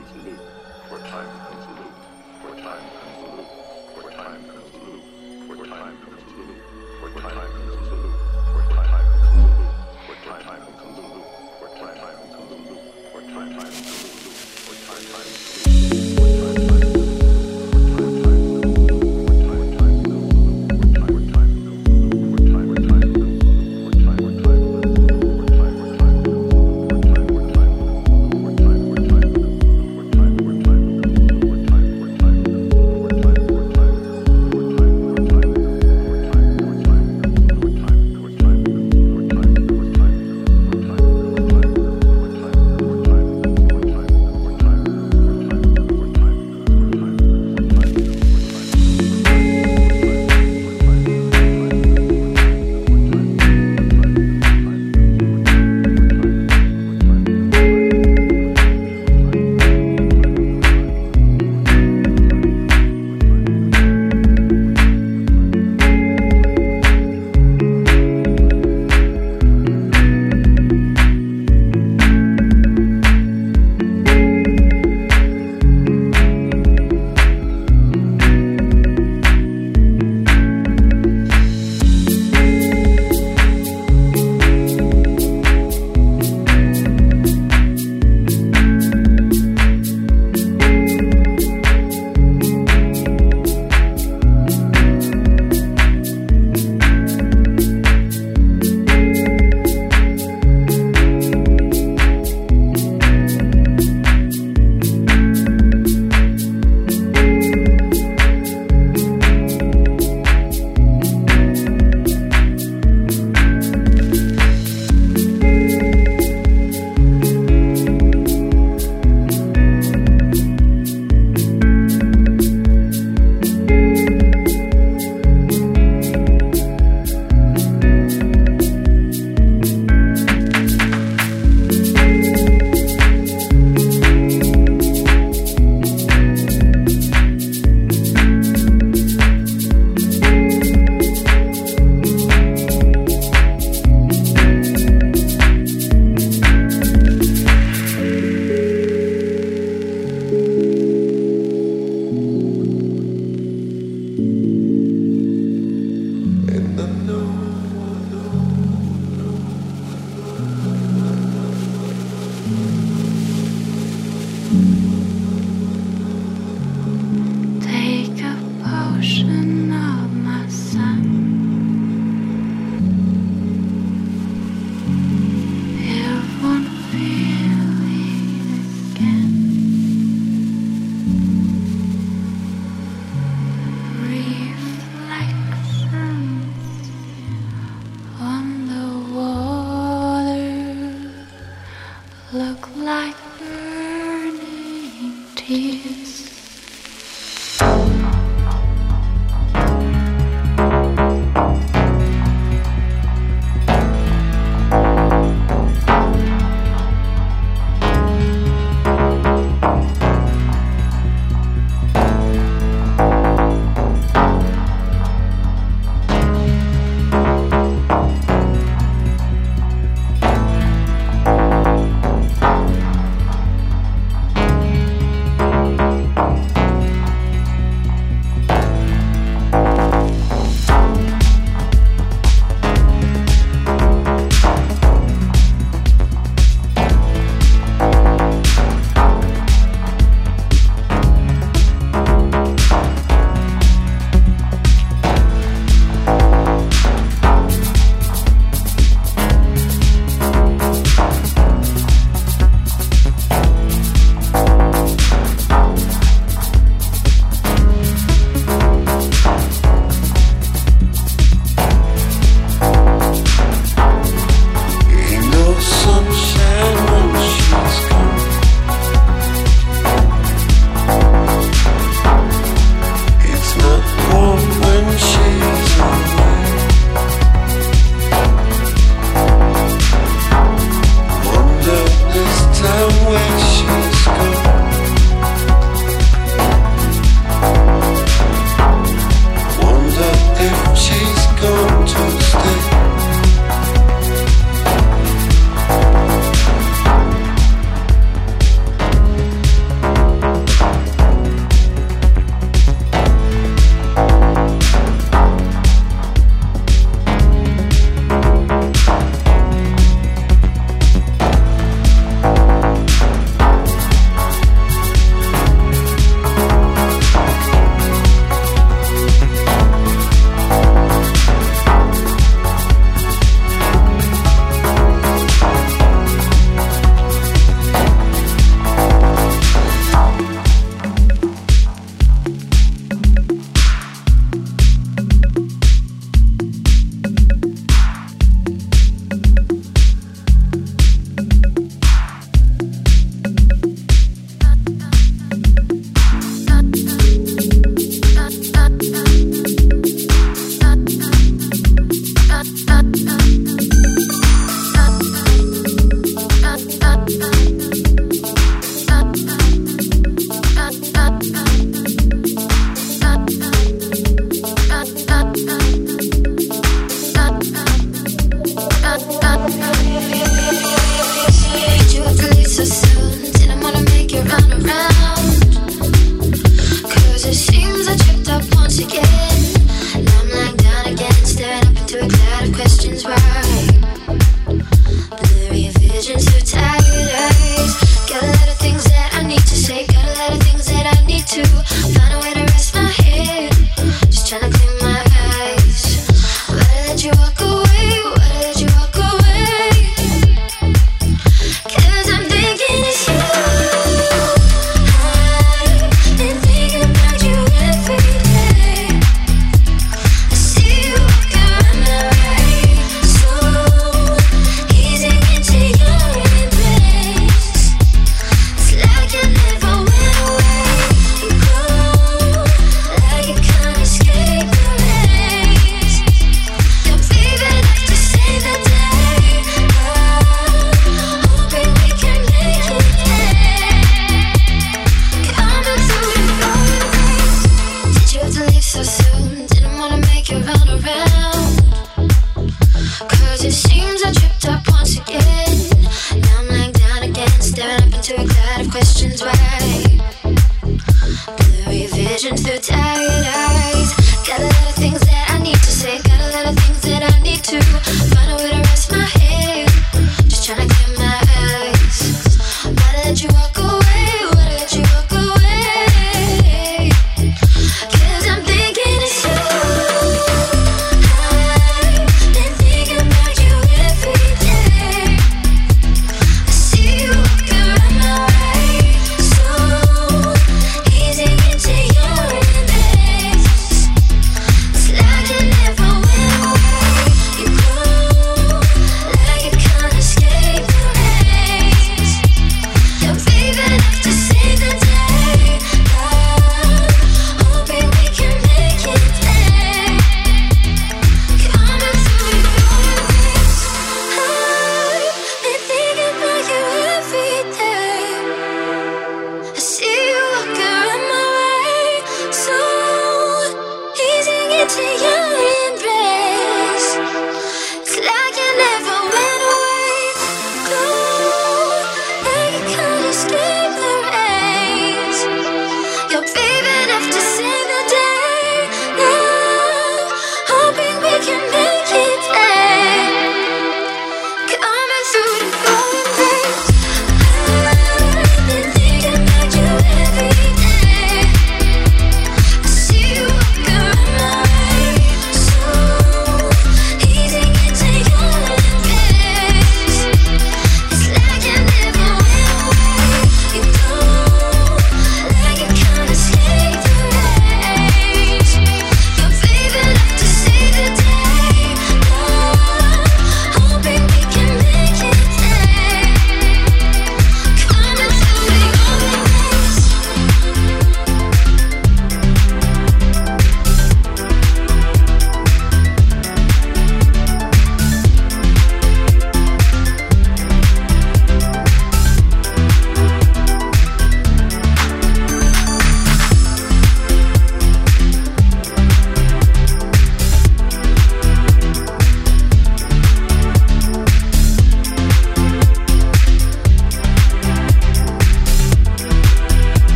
comes the loop, where time comes the loop, where time comes the loop, where time comes the loop, where time comes the loop, where time comes the loop.